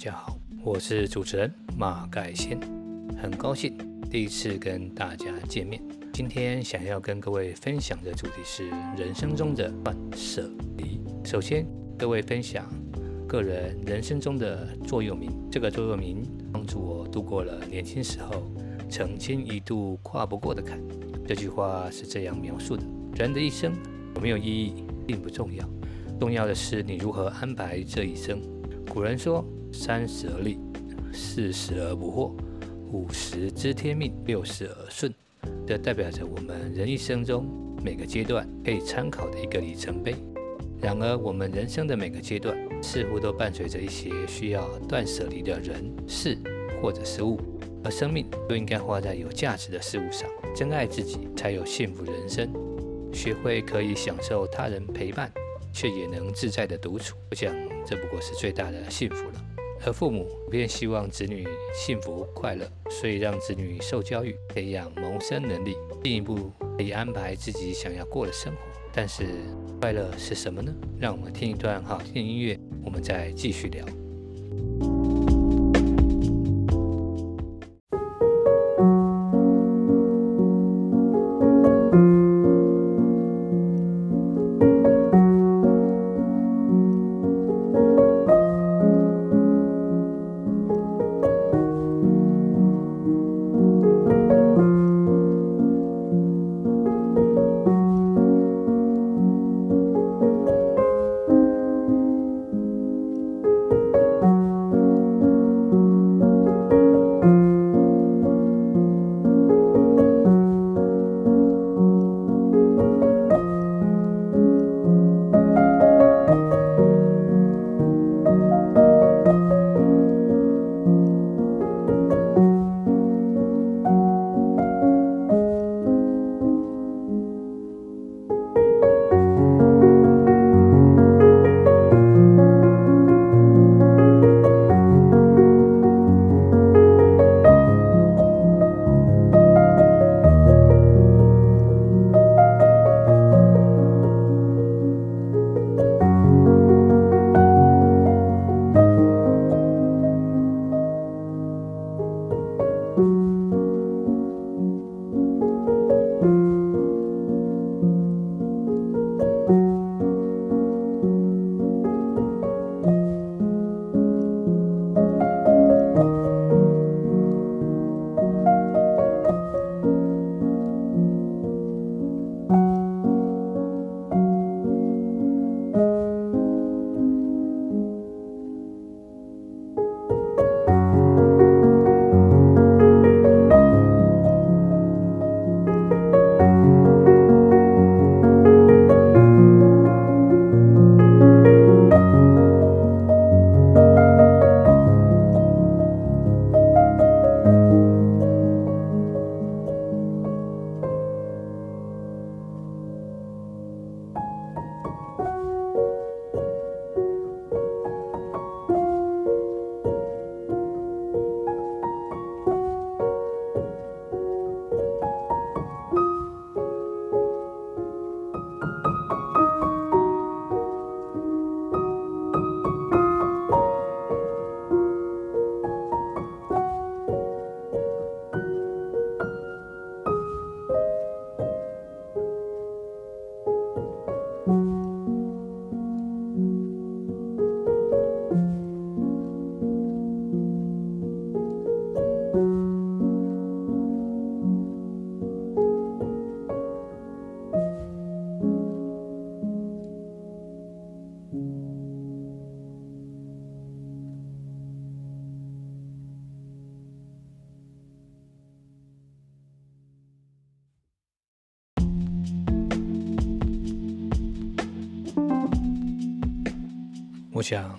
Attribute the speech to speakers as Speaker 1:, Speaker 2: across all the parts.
Speaker 1: 大家好，我是主持人马盖先，很高兴第一次跟大家见面。今天想要跟各位分享的主题是人生中的断舍离。首先，各位分享个人人生中的座右铭。这个座右铭帮助我度过了年轻时候曾经一度跨不过的坎。这句话是这样描述的：人的一生有没有意义并不重要，重要的是你如何安排这一生。古人说：“三十而立，四十而不惑，五十知天命，六十而顺。”这代表着我们人一生中每个阶段可以参考的一个里程碑。然而，我们人生的每个阶段似乎都伴随着一些需要断舍离的人、事或者事物，而生命都应该花在有价值的事物上。真爱自己，才有幸福人生。学会可以享受他人陪伴。却也能自在的独处，我想这不过是最大的幸福了。而父母普遍希望子女幸福快乐，所以让子女受教育，培养谋生能力，进一步可以安排自己想要过的生活。但是快乐是什么呢？让我们听一段好听的音乐，我们再继续聊。我想，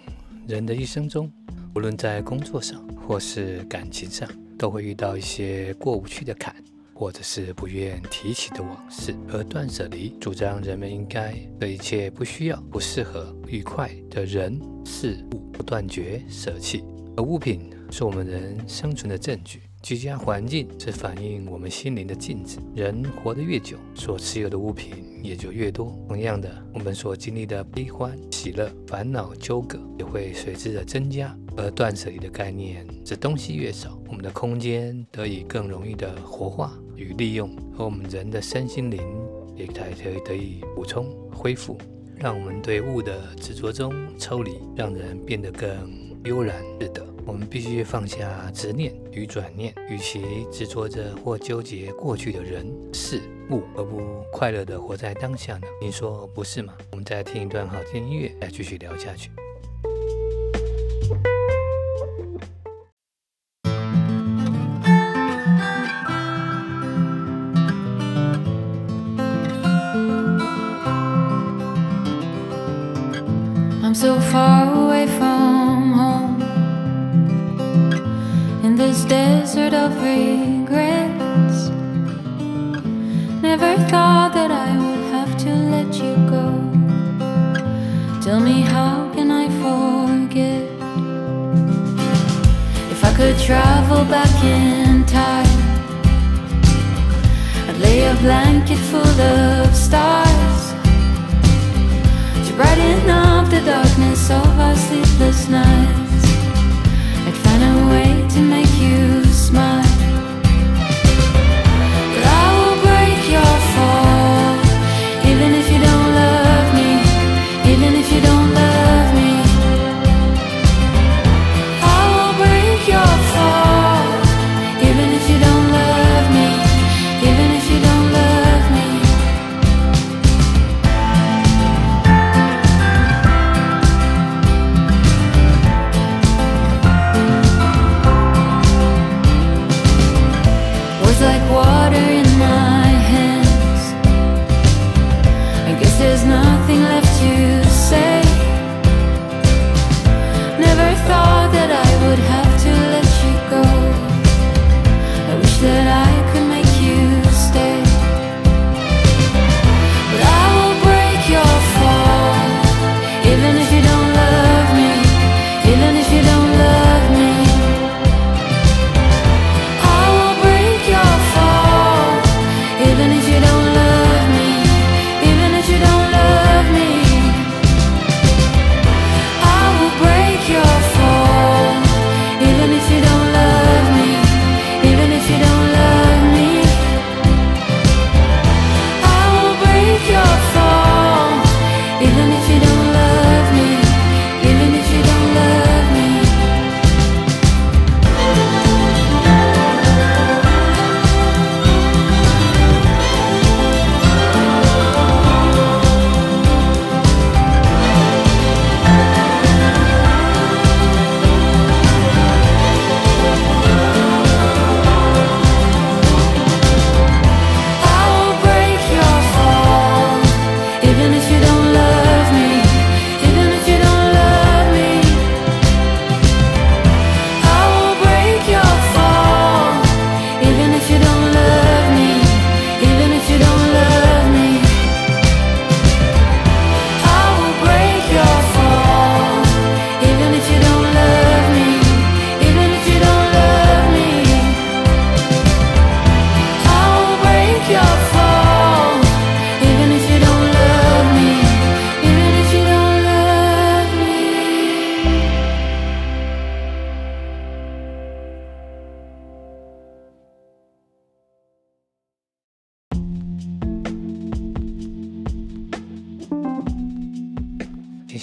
Speaker 1: 人的一生中，无论在工作上或是感情上，都会遇到一些过不去的坎，或者是不愿提起的往事。而断舍离主张人们应该对一切不需要、不适合、不愉快的人事物断绝舍弃。而物品是我们人生存的证据，居家环境是反映我们心灵的镜子。人活得越久，所持有的物品也就越多。同样的，我们所经历的悲欢、喜乐、烦恼、纠葛也会随之的增加。而断舍离的概念，是东西越少，我们的空间得以更容易的活化与利用，而我们人的身心灵也才可以得以补充恢复，让我们对物的执着中抽离，让人变得更悠然自得。我们必须放下执念与转念，与其执着着或纠结过去的人事物，而不快乐的活在当下呢？你说不是吗？我们再听一段好听音乐，再继续聊下去。
Speaker 2: I'm so far away from this desert of regrets. Never thought that I would have to let you go. Tell me, how can I forget? If I could travel back in time, I'd lay a blanket full of stars to brighten up the darkness of our sleepless nights. I'd find a way to make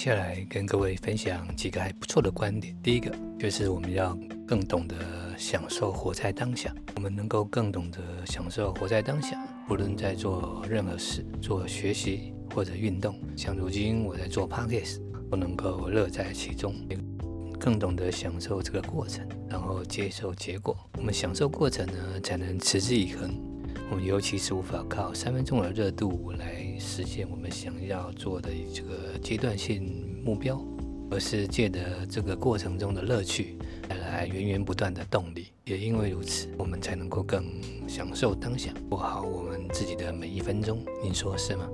Speaker 1: 下来跟各位分享几个还不错的观点。第一个就是我们要更懂得享受活在当下，我们能够更懂得享受活在当下，不论在做任何事，做学习或者运动，像如今我在做 podcast，都能够乐在其中，更懂得享受这个过程，然后接受结果。我们享受过程呢，才能持之以恒。我们尤其是无法靠三分钟的热度来实现我们想要做的这个阶段性目标，而是借着这个过程中的乐趣带来源源不断的动力。也因为如此，我们才能够更享受当下，过好我们自己的每一分钟。您说是吗？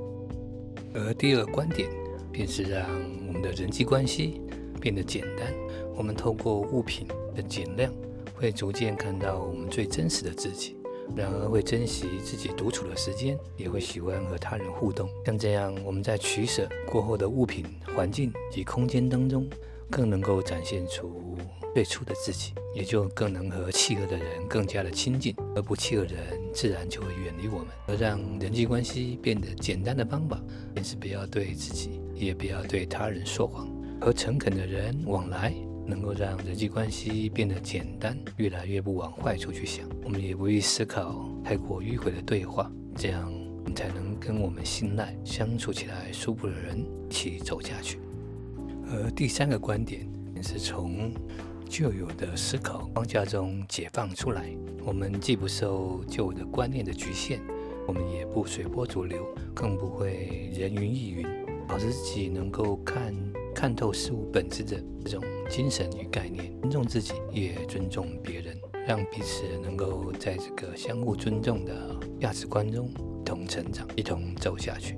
Speaker 1: 而第二个观点便是让我们的人际关系变得简单。我们透过物品的减量，会逐渐看到我们最真实的自己。然而会珍惜自己独处的时间，也会喜欢和他人互动。像这样，我们在取舍过后的物品、环境及空间当中，更能够展现出最初的自己，也就更能和契合的人更加的亲近，而不契合的人自然就会远离我们。而让人际关系变得简单的方法，便是不要对自己，也不要对他人说谎，和诚恳的人往来。能够让人际关系变得简单，越来越不往坏处去想。我们也不必思考太过迂回的对话，这样我们才能跟我们信赖、相处起来舒服的人一起走下去。而第三个观点是从旧有的思考框架中解放出来，我们既不受旧的观念的局限，我们也不随波逐流，更不会人云亦云，保持自己能够看。看透事物本质的这种精神与概念，尊重自己，也尊重别人，让彼此能够在这个相互尊重的价值观中一同成长，一同走下去。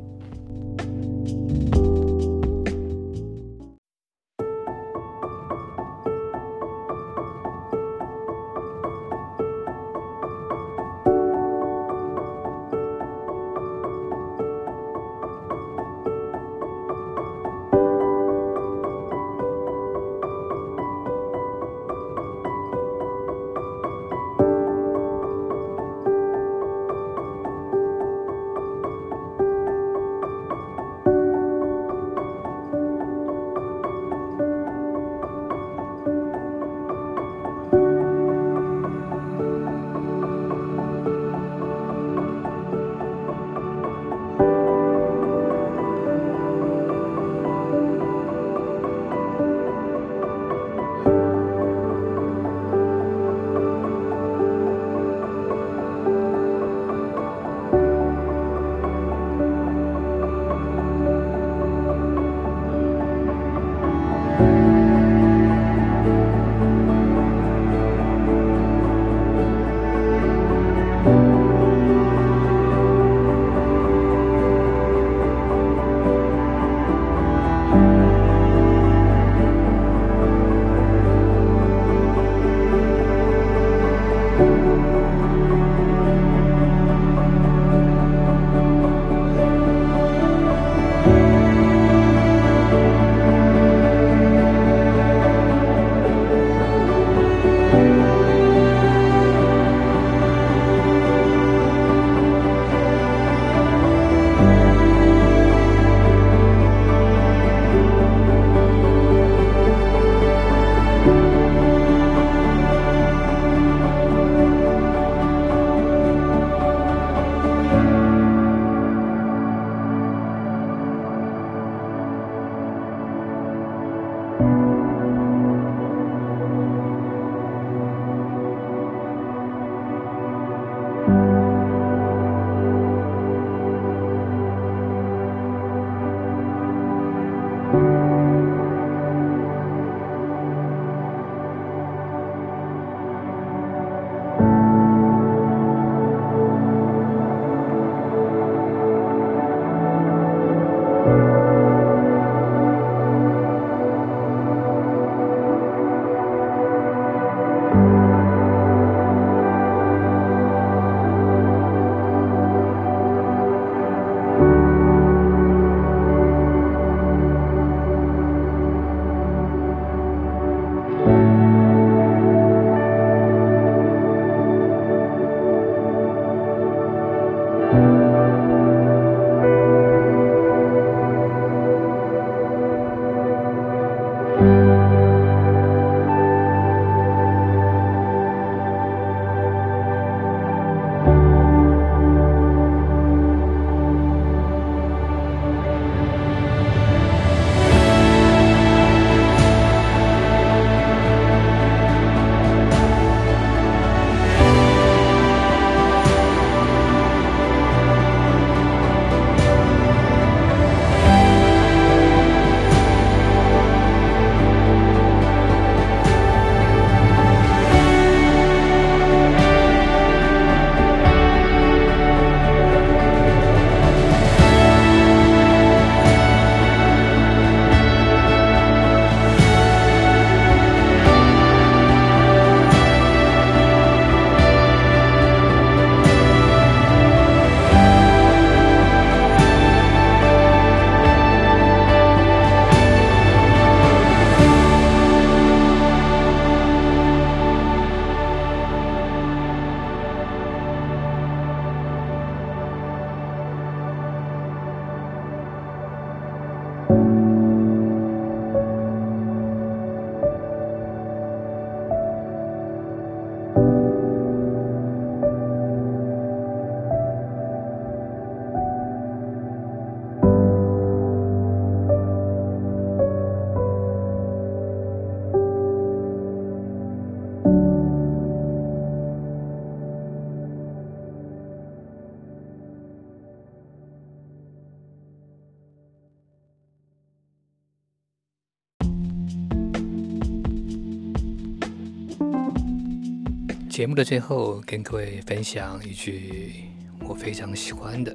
Speaker 1: 节目的最后，跟各位分享一句我非常喜欢的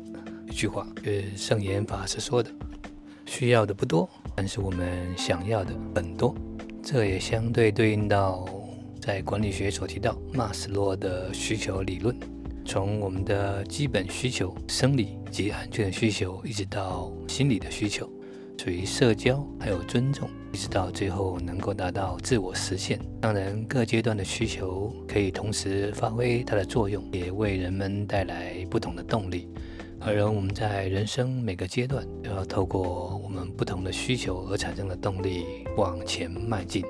Speaker 1: 一句话，是圣严法师说的：“需要的不多，但是我们想要的很多。”这也相对对应到在管理学所提到马斯洛的需求理论，从我们的基本需求、生理及安全的需求，一直到心理的需求。属于社交，还有尊重，一直到最后能够达到自我实现。当然，各阶段的需求可以同时发挥它的作用，也为人们带来不同的动力。而我们在人生每个阶段，都要透过我们不同的需求而产生的动力往前迈进。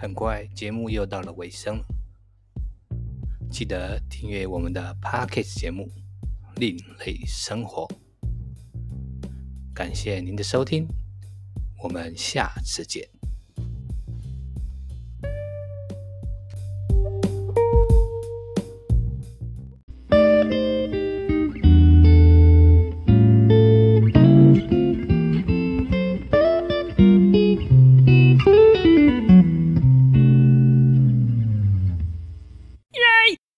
Speaker 1: 很快，节目又到了尾声。记得订阅我们的 Podcast 节目《另类生活》。感谢您的收听，我们下次见。